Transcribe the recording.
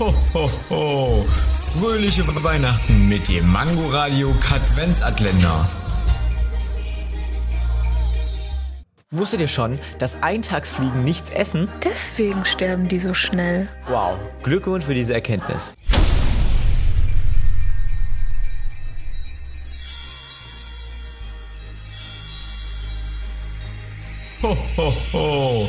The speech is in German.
Ho, ho, ho. Fröhliche Weihnachten mit dem Mangoradio Katwenzatländer. Wusstet ihr schon, dass Eintagsfliegen nichts essen? Deswegen sterben die so schnell. Wow, Glückwunsch für diese Erkenntnis. Ho, ho, ho.